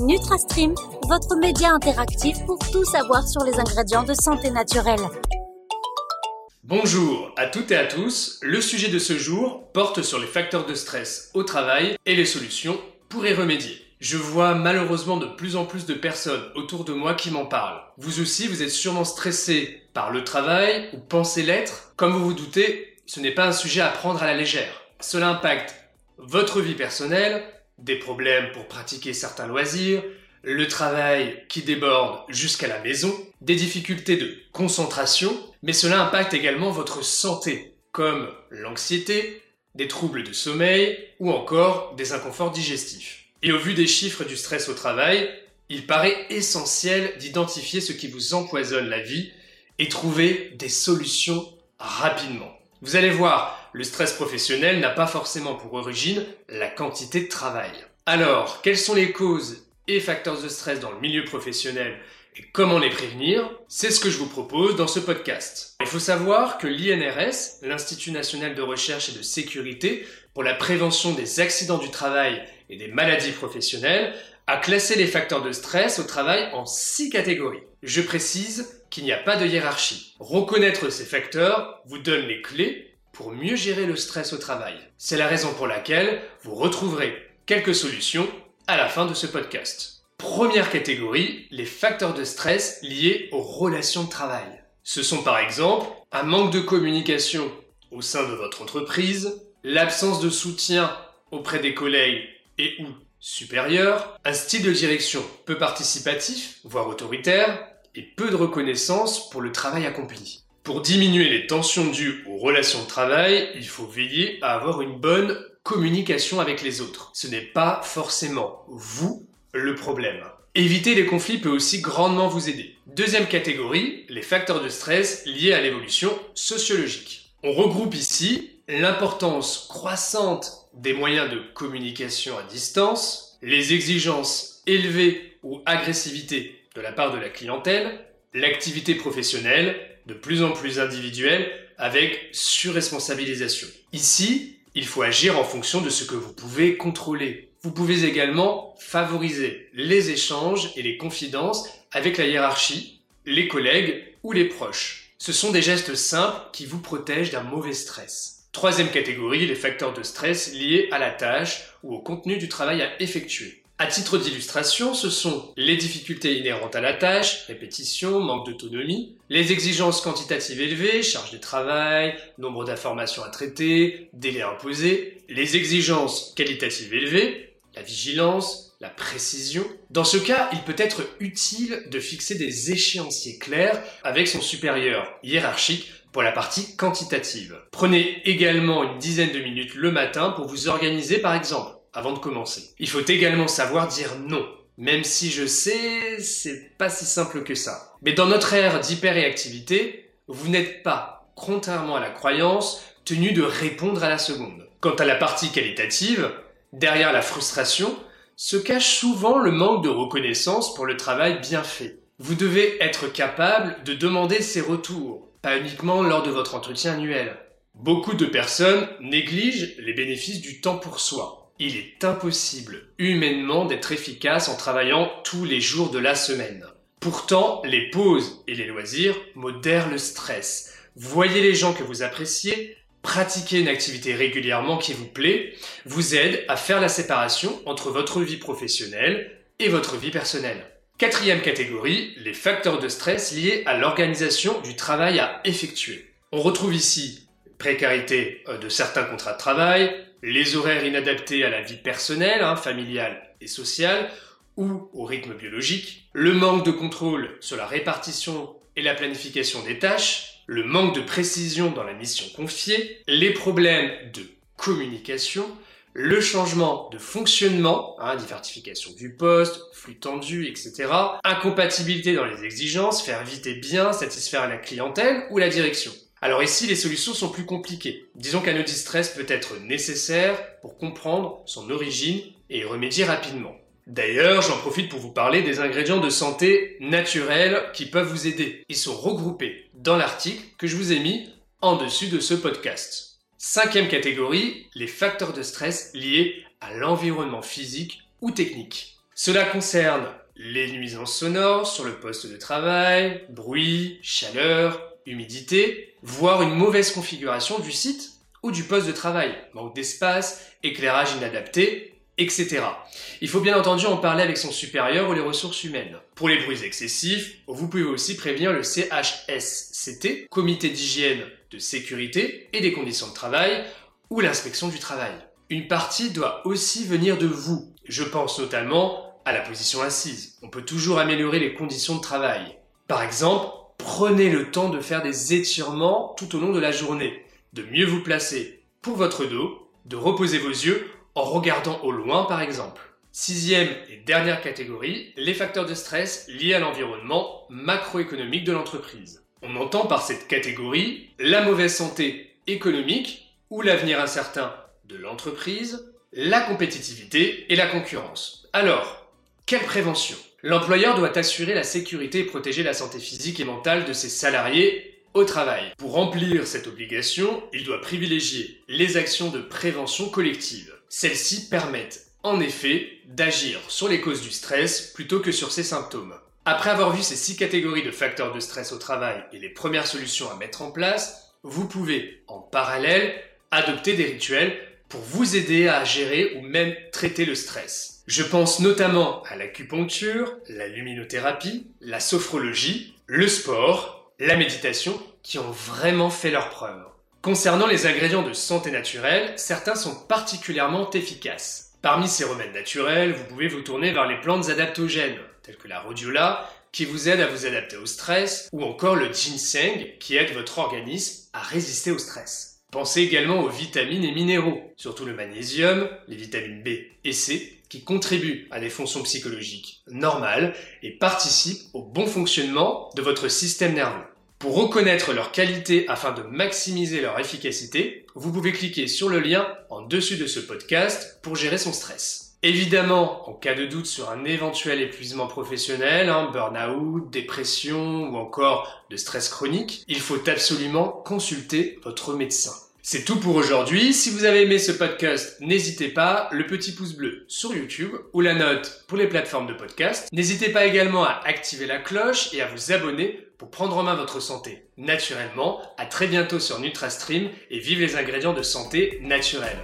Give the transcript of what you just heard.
NutraStream, votre média interactif pour tout savoir sur les ingrédients de santé naturelle. Bonjour à toutes et à tous. Le sujet de ce jour porte sur les facteurs de stress au travail et les solutions pour y remédier. Je vois malheureusement de plus en plus de personnes autour de moi qui m'en parlent. Vous aussi, vous êtes sûrement stressé par le travail ou pensez l'être. Comme vous vous doutez, ce n'est pas un sujet à prendre à la légère. Cela impacte votre vie personnelle, des problèmes pour pratiquer certains loisirs, le travail qui déborde jusqu'à la maison, des difficultés de concentration, mais cela impacte également votre santé, comme l'anxiété, des troubles de sommeil ou encore des inconforts digestifs. Et au vu des chiffres du stress au travail, il paraît essentiel d'identifier ce qui vous empoisonne la vie et trouver des solutions rapidement. Vous allez voir, le stress professionnel n'a pas forcément pour origine la quantité de travail. Alors, quelles sont les causes et facteurs de stress dans le milieu professionnel et comment les prévenir? C'est ce que je vous propose dans ce podcast. Il faut savoir que l'INRS, l'Institut national de recherche et de sécurité pour la prévention des accidents du travail et des maladies professionnelles, a classé les facteurs de stress au travail en six catégories. Je précise qu'il n'y a pas de hiérarchie. Reconnaître ces facteurs vous donne les clés pour mieux gérer le stress au travail. C'est la raison pour laquelle vous retrouverez quelques solutions à la fin de ce podcast. Première catégorie, les facteurs de stress liés aux relations de travail. Ce sont par exemple un manque de communication au sein de votre entreprise, l'absence de soutien auprès des collègues et ou supérieurs, un style de direction peu participatif, voire autoritaire, et peu de reconnaissance pour le travail accompli. Pour diminuer les tensions dues aux relations de travail, il faut veiller à avoir une bonne communication avec les autres. Ce n'est pas forcément vous le problème. Éviter les conflits peut aussi grandement vous aider. Deuxième catégorie, les facteurs de stress liés à l'évolution sociologique. On regroupe ici l'importance croissante des moyens de communication à distance, les exigences élevées ou agressivité de la part de la clientèle, l'activité professionnelle de plus en plus individuelle avec surresponsabilisation. Ici, il faut agir en fonction de ce que vous pouvez contrôler. Vous pouvez également favoriser les échanges et les confidences avec la hiérarchie, les collègues ou les proches. Ce sont des gestes simples qui vous protègent d'un mauvais stress. Troisième catégorie, les facteurs de stress liés à la tâche ou au contenu du travail à effectuer. À titre d'illustration, ce sont les difficultés inhérentes à la tâche, répétition, manque d'autonomie, les exigences quantitatives élevées, charge de travail, nombre d'informations à traiter, délais imposés, les exigences qualitatives élevées, la vigilance, la précision. Dans ce cas, il peut être utile de fixer des échéanciers clairs avec son supérieur hiérarchique pour la partie quantitative. Prenez également une dizaine de minutes le matin pour vous organiser par exemple, avant de commencer. Il faut également savoir dire non. Même si je sais, c'est pas si simple que ça. Mais dans notre ère d'hyperréactivité, vous n'êtes pas, contrairement à la croyance, tenu de répondre à la seconde. Quant à la partie qualitative, derrière la frustration, se cache souvent le manque de reconnaissance pour le travail bien fait. Vous devez être capable de demander ses retours, pas uniquement lors de votre entretien annuel. Beaucoup de personnes négligent les bénéfices du temps pour soi. Il est impossible humainement d'être efficace en travaillant tous les jours de la semaine. Pourtant, les pauses et les loisirs modèrent le stress. Voyez les gens que vous appréciez, pratiquer une activité régulièrement qui vous plaît, vous aide à faire la séparation entre votre vie professionnelle et votre vie personnelle. Quatrième catégorie, les facteurs de stress liés à l'organisation du travail à effectuer. On retrouve ici précarité euh, de certains contrats de travail, les horaires inadaptés à la vie personnelle, hein, familiale et sociale, ou au rythme biologique, le manque de contrôle sur la répartition et la planification des tâches, le manque de précision dans la mission confiée, les problèmes de communication, le changement de fonctionnement, hein, diversification du poste, flux tendu, etc., incompatibilité dans les exigences, faire vite et bien satisfaire la clientèle ou la direction. Alors ici, les solutions sont plus compliquées. Disons qu'un audit stress peut être nécessaire pour comprendre son origine et remédier rapidement. D'ailleurs, j'en profite pour vous parler des ingrédients de santé naturels qui peuvent vous aider. Ils sont regroupés dans l'article que je vous ai mis en dessus de ce podcast. Cinquième catégorie, les facteurs de stress liés à l'environnement physique ou technique. Cela concerne les nuisances sonores sur le poste de travail, bruit, chaleur, humidité, voire une mauvaise configuration du site ou du poste de travail, manque d'espace, éclairage inadapté, etc. Il faut bien entendu en parler avec son supérieur ou les ressources humaines. Pour les bruits excessifs, vous pouvez aussi prévenir le CHSCT, Comité d'hygiène, de sécurité et des conditions de travail, ou l'inspection du travail. Une partie doit aussi venir de vous. Je pense notamment à la position assise. On peut toujours améliorer les conditions de travail. Par exemple, prenez le temps de faire des étirements tout au long de la journée, de mieux vous placer pour votre dos, de reposer vos yeux en regardant au loin par exemple. Sixième et dernière catégorie, les facteurs de stress liés à l'environnement macroéconomique de l'entreprise. On entend par cette catégorie la mauvaise santé économique ou l'avenir incertain de l'entreprise, la compétitivité et la concurrence. Alors, quelle prévention? L'employeur doit assurer la sécurité et protéger la santé physique et mentale de ses salariés au travail. Pour remplir cette obligation, il doit privilégier les actions de prévention collective. Celles-ci permettent en effet d'agir sur les causes du stress plutôt que sur ses symptômes. Après avoir vu ces six catégories de facteurs de stress au travail et les premières solutions à mettre en place, vous pouvez en parallèle adopter des rituels pour vous aider à gérer ou même traiter le stress. Je pense notamment à l'acupuncture, la luminothérapie, la sophrologie, le sport, la méditation qui ont vraiment fait leurs preuves. Concernant les ingrédients de santé naturelle, certains sont particulièrement efficaces. Parmi ces remèdes naturels, vous pouvez vous tourner vers les plantes adaptogènes, telles que la rhodiola, qui vous aide à vous adapter au stress, ou encore le ginseng, qui aide votre organisme à résister au stress. Pensez également aux vitamines et minéraux, surtout le magnésium, les vitamines B et C, qui contribuent à des fonctions psychologiques normales et participent au bon fonctionnement de votre système nerveux. Pour reconnaître leur qualité afin de maximiser leur efficacité, vous pouvez cliquer sur le lien en dessus de ce podcast pour gérer son stress. Évidemment, en cas de doute sur un éventuel épuisement professionnel, hein, burn-out, dépression ou encore de stress chronique, il faut absolument consulter votre médecin. C'est tout pour aujourd'hui. Si vous avez aimé ce podcast, n'hésitez pas, le petit pouce bleu sur YouTube ou la note pour les plateformes de podcast. N'hésitez pas également à activer la cloche et à vous abonner pour prendre en main votre santé naturellement. À très bientôt sur NutraStream et vive les ingrédients de santé naturelle.